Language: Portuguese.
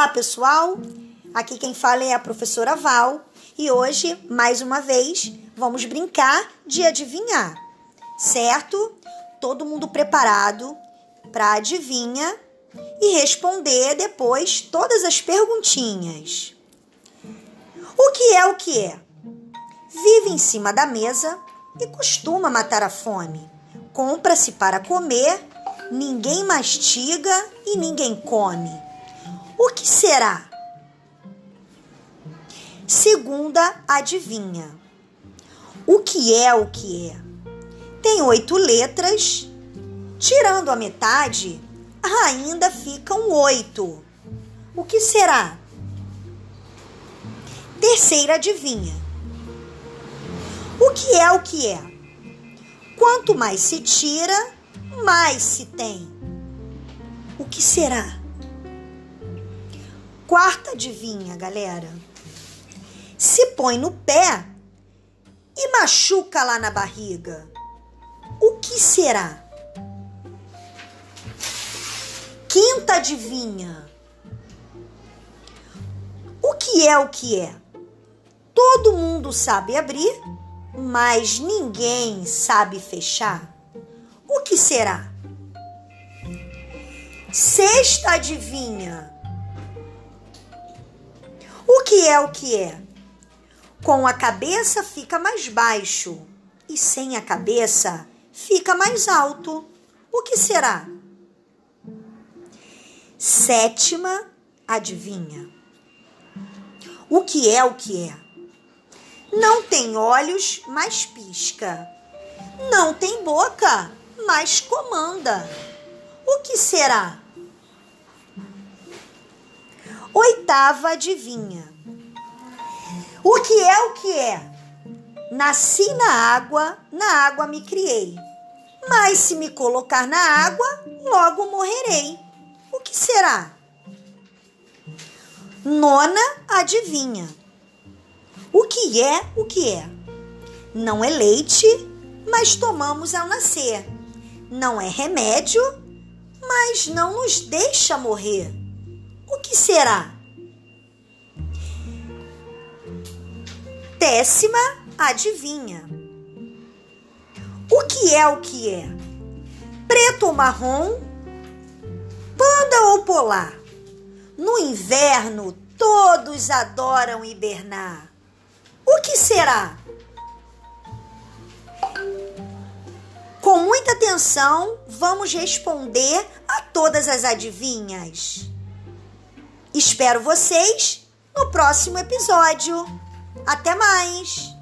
Olá, pessoal! Aqui quem fala é a professora Val e hoje, mais uma vez, vamos brincar de adivinhar, certo? Todo mundo preparado para adivinha e responder depois todas as perguntinhas. O que é o que é? Vive em cima da mesa e costuma matar a fome. Compra-se para comer, ninguém mastiga e ninguém come o que será? Segunda adivinha. O que é o que é? Tem oito letras. Tirando a metade, ainda ficam oito. O que será? Terceira adivinha. O que é o que é? Quanto mais se tira, mais se tem. O que será? Quarta adivinha, galera. Se põe no pé e machuca lá na barriga, o que será? Quinta adivinha. O que é o que é? Todo mundo sabe abrir, mas ninguém sabe fechar. O que será? Sexta adivinha. Que é o que é? Com a cabeça fica mais baixo e sem a cabeça fica mais alto. O que será? Sétima adivinha. O que é o que é? Não tem olhos, mas pisca. Não tem boca, mas comanda. O que será? Oitava adivinha. O que é o que é? Nasci na água, na água me criei. Mas se me colocar na água, logo morrerei. O que será? Nona adivinha. O que é o que é? Não é leite, mas tomamos ao nascer. Não é remédio, mas não nos deixa morrer. Que será? Décima adivinha. O que é o que é? Preto ou marrom? Panda ou polar? No inverno, todos adoram hibernar. O que será? Com muita atenção, vamos responder a todas as adivinhas. Espero vocês no próximo episódio. Até mais!